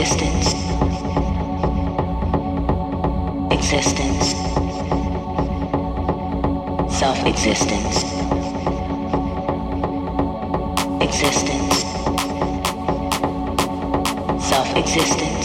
existence, existence, self existence, existence, self existence,